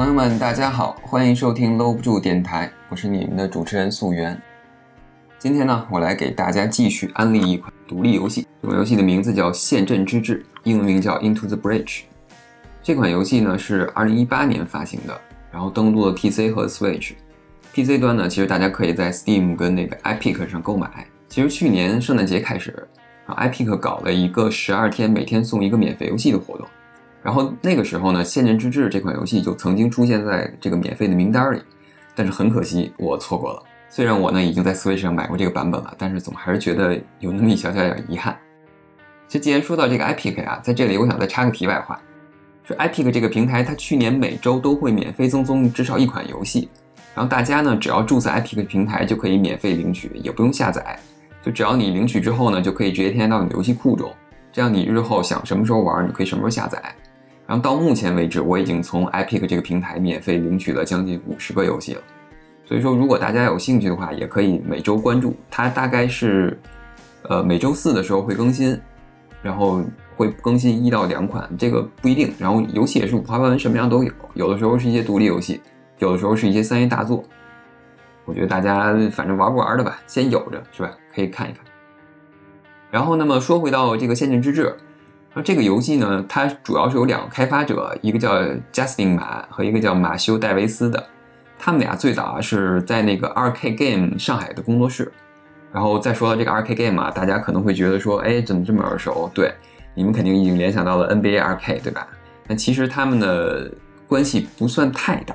朋友们，大家好，欢迎收听搂不住电台，我是你们的主持人素媛。今天呢，我来给大家继续安利一款独立游戏。这款游戏的名字叫《陷阵之志》，英文名叫《Into the Bridge》。这款游戏呢是2018年发行的，然后登陆了 PC 和 Switch。PC 端呢，其实大家可以在 Steam 跟那个 Epic 上购买。其实去年圣诞节开始，啊 Epic 搞了一个十二天每天送一个免费游戏的活动。然后那个时候呢，《陷阵之志》这款游戏就曾经出现在这个免费的名单里，但是很可惜我错过了。虽然我呢已经在 Switch 上买过这个版本了，但是总还是觉得有那么一小小点遗憾。其实既然说到这个 Epic 啊，在这里我想再插个题外话，说 Epic 这个平台它去年每周都会免费赠送至少一款游戏，然后大家呢只要注册 Epic 平台就可以免费领取，也不用下载，就只要你领取之后呢，就可以直接添加到你的游戏库中，这样你日后想什么时候玩，你可以什么时候下载。然后到目前为止，我已经从 Epic 这个平台免费领取了将近五十个游戏了。所以说，如果大家有兴趣的话，也可以每周关注它。大概是，呃，每周四的时候会更新，然后会更新一到两款，这个不一定。然后游戏也是五花八门，什么样都有。有的时候是一些独立游戏，有的时候是一些三 A 大作。我觉得大家反正玩不玩的吧，先有着是吧？可以看一看。然后，那么说回到这个《陷阵之志》。那这个游戏呢，它主要是有两个开发者，一个叫 Justin 马和一个叫马修戴维斯的。他们俩最早啊是在那个 RK Game 上海的工作室。然后再说到这个 RK Game 啊，大家可能会觉得说，哎，怎么这么耳熟？对，你们肯定已经联想到了 NBA RK，对吧？但其实他们的关系不算太大，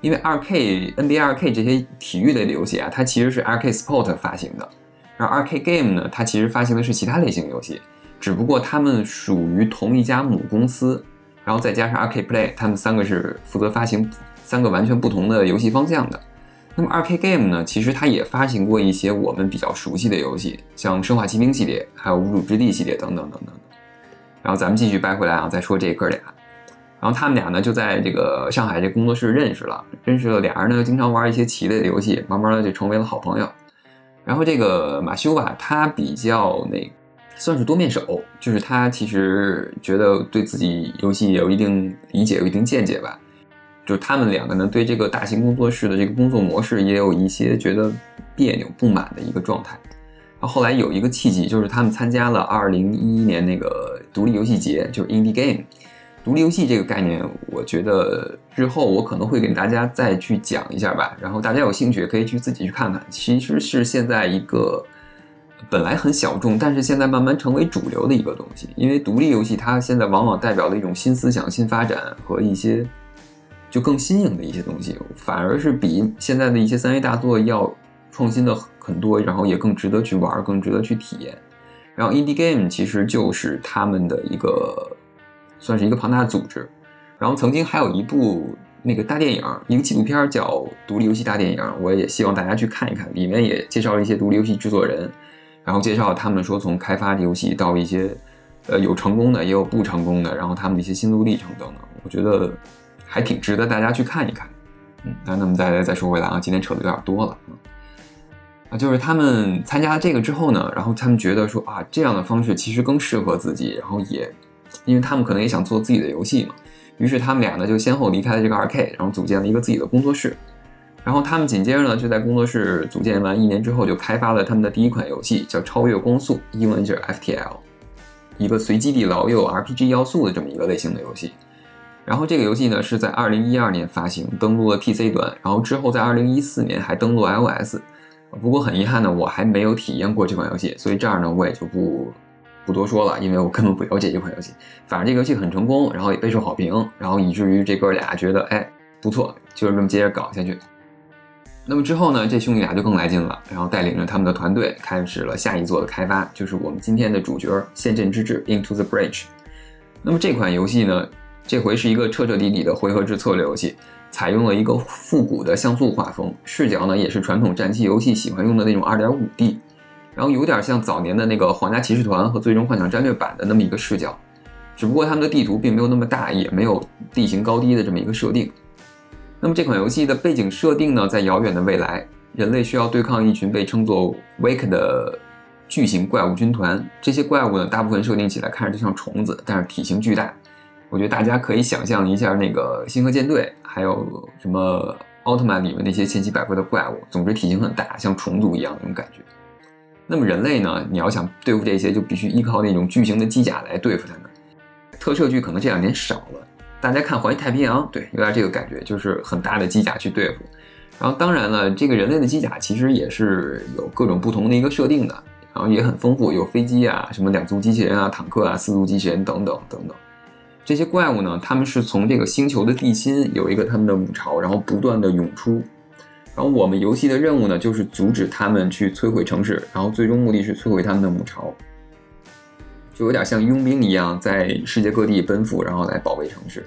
因为 RK、NBA RK 这些体育类的游戏啊，它其实是 RK Sport 发行的，而 RK Game 呢，它其实发行的是其他类型游戏。只不过他们属于同一家母公司，然后再加上 RK Play，他们三个是负责发行三个完全不同的游戏方向的。那么 RK Game 呢，其实它也发行过一些我们比较熟悉的游戏，像《生化奇兵》系列，还有《无主之地》系列等等等等。然后咱们继续掰回来啊，再说这哥俩。然后他们俩呢，就在这个上海这工作室认识了，认识了俩人呢，经常玩一些棋类的游戏，慢慢的就成为了好朋友。然后这个马修吧，他比较那。算是多面手，就是他其实觉得对自己游戏也有一定理解，有一定见解吧。就是他们两个呢，对这个大型工作室的这个工作模式也有一些觉得别扭、不满的一个状态。然后后来有一个契机，就是他们参加了2011年那个独立游戏节，就是 Indie Game。独立游戏这个概念，我觉得日后我可能会给大家再去讲一下吧。然后大家有兴趣可以去自己去看看，其实是现在一个。本来很小众，但是现在慢慢成为主流的一个东西。因为独立游戏它现在往往代表了一种新思想、新发展和一些就更新颖的一些东西，反而是比现在的一些三 A 大作要创新的很多，然后也更值得去玩，更值得去体验。然后 Indie Game 其实就是他们的一个算是一个庞大的组织。然后曾经还有一部那个大电影，一个纪录片叫《独立游戏大电影》，我也希望大家去看一看，里面也介绍了一些独立游戏制作人。然后介绍他们说从开发游戏到一些，呃有成功的也有不成功的，然后他们的一些心路历程等等，我觉得还挺值得大家去看一看。嗯，那那么再再说回来啊，今天扯的有点多了啊，就是他们参加这个之后呢，然后他们觉得说啊这样的方式其实更适合自己，然后也因为他们可能也想做自己的游戏嘛，于是他们俩呢就先后离开了这个二 K，然后组建了一个自己的工作室。然后他们紧接着呢，就在工作室组建完一年之后，就开发了他们的第一款游戏，叫《超越光速》，英文就是 FTL，一个随机地牢又有 RPG 要素的这么一个类型的游戏。然后这个游戏呢是在2012年发行，登陆了 PC 端，然后之后在2014年还登陆 iOS。不过很遗憾呢，我还没有体验过这款游戏，所以这儿呢我也就不不多说了，因为我根本不了解这款游戏。反正这个游戏很成功，然后也备受好评，然后以至于这哥俩觉得，哎，不错，就是这么接着搞下去。那么之后呢，这兄弟俩就更来劲了，然后带领着他们的团队开始了下一座的开发，就是我们今天的主角《陷阵之志》Into the Breach。那么这款游戏呢，这回是一个彻彻底底的回合制策略游戏，采用了一个复古的像素画风，视角呢也是传统战棋游戏喜欢用的那种 2.5D，然后有点像早年的那个《皇家骑士团》和《最终幻想战略版》的那么一个视角，只不过他们的地图并没有那么大，也没有地形高低的这么一个设定。那么这款游戏的背景设定呢，在遥远的未来，人类需要对抗一群被称作 Wake 的巨型怪物军团。这些怪物呢，大部分设定起来看着就像虫子，但是体型巨大。我觉得大家可以想象一下那个星河舰队，还有什么奥特曼里面那些千奇百怪的怪物，总之体型很大，像虫族一样那种感觉。那么人类呢？你要想对付这些，就必须依靠那种巨型的机甲来对付他们。特摄剧可能这两年少了，大家看《环太平洋》，对，有点这个感觉，就是很大的机甲去对付。然后当然了，这个人类的机甲其实也是有各种不同的一个设定的，然后也很丰富，有飞机啊，什么两足机器人啊、坦克啊、四足机器人等等等等。这些怪物呢，他们是从这个星球的地心有一个他们的母巢，然后不断的涌出。然后我们游戏的任务呢，就是阻止他们去摧毁城市，然后最终目的是摧毁他们的母巢，就有点像佣兵一样，在世界各地奔赴，然后来保卫城市。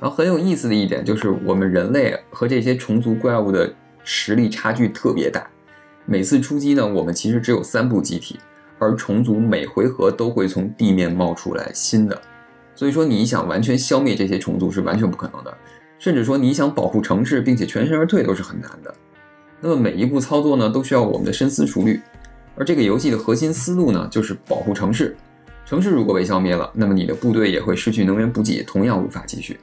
然后很有意思的一点就是，我们人类和这些虫族怪物的实力差距特别大。每次出击呢，我们其实只有三部机体，而虫族每回合都会从地面冒出来新的，所以说你想完全消灭这些虫族是完全不可能的。甚至说你想保护城市并且全身而退都是很难的。那么每一步操作呢，都需要我们的深思熟虑。而这个游戏的核心思路呢，就是保护城市。城市如果被消灭了，那么你的部队也会失去能源补给，同样无法继续。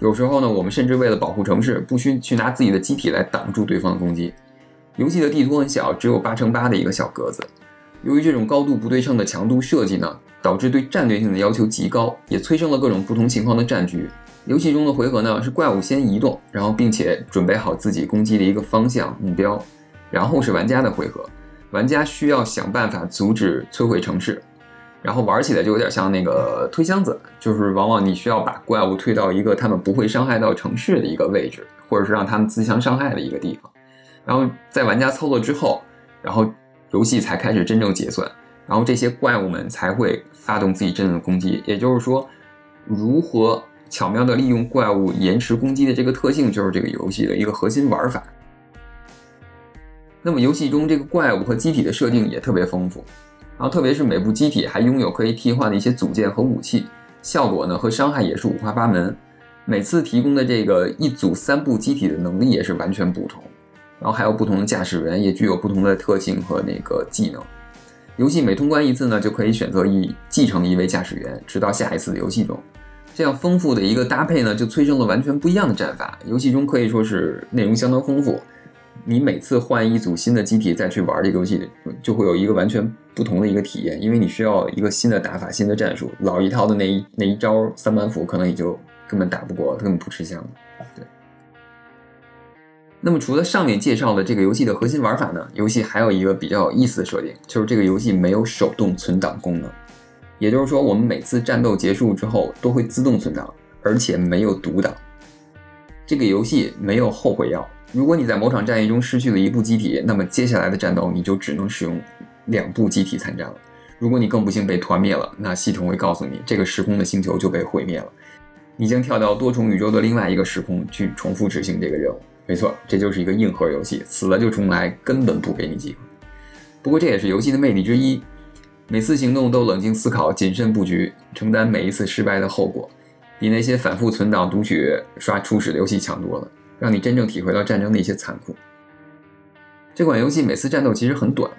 有时候呢，我们甚至为了保护城市，不需去拿自己的机体来挡住对方的攻击。游戏的地图很小，只有八乘八的一个小格子。由于这种高度不对称的强度设计呢，导致对战略性的要求极高，也催生了各种不同情况的战局。游戏中的回合呢，是怪物先移动，然后并且准备好自己攻击的一个方向目标，然后是玩家的回合，玩家需要想办法阻止摧毁城市，然后玩起来就有点像那个推箱子，就是往往你需要把怪物推到一个他们不会伤害到城市的一个位置，或者是让他们自相伤害的一个地方，然后在玩家操作之后，然后游戏才开始真正结算，然后这些怪物们才会发动自己真正的攻击，也就是说，如何。巧妙的利用怪物延迟攻击的这个特性，就是这个游戏的一个核心玩法。那么游戏中这个怪物和机体的设定也特别丰富，然后特别是每部机体还拥有可以替换的一些组件和武器，效果呢和伤害也是五花八门。每次提供的这个一组三部机体的能力也是完全不同，然后还有不同的驾驶员，也具有不同的特性和那个技能。游戏每通关一次呢，就可以选择一继承一位驾驶员，直到下一次的游戏中。这样丰富的一个搭配呢，就催生了完全不一样的战法。游戏中可以说是内容相当丰富。你每次换一组新的机体再去玩这个游戏，就会有一个完全不同的一个体验，因为你需要一个新的打法、新的战术。老一套的那一那一招三板斧可能也就根本打不过，根本不吃香。对。那么除了上面介绍的这个游戏的核心玩法呢，游戏还有一个比较有意思的设定，就是这个游戏没有手动存档功能。也就是说，我们每次战斗结束之后都会自动存档，而且没有读档。这个游戏没有后悔药。如果你在某场战役中失去了一部机体，那么接下来的战斗你就只能使用两部机体参战了。如果你更不幸被团灭了，那系统会告诉你这个时空的星球就被毁灭了，你将跳到多重宇宙的另外一个时空去重复执行这个任务。没错，这就是一个硬核游戏，死了就重来，根本不给你机会。不过这也是游戏的魅力之一。每次行动都冷静思考、谨慎布局，承担每一次失败的后果，比那些反复存档、读取、刷初始的游戏强多了，让你真正体会到战争的一些残酷。这款游戏每次战斗其实很短，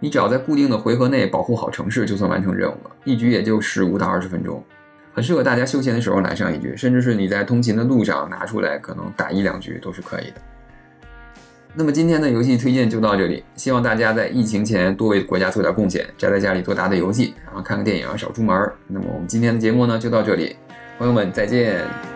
你只要在固定的回合内保护好城市，就算完成任务了。一局也就十五到二十分钟，很适合大家休闲的时候来上一局，甚至是你在通勤的路上拿出来，可能打一两局都是可以的。那么今天的游戏推荐就到这里，希望大家在疫情前多为国家做点贡献，宅在家里多打打游戏，然后看个电影，少出门。那么我们今天的节目呢就到这里，朋友们再见。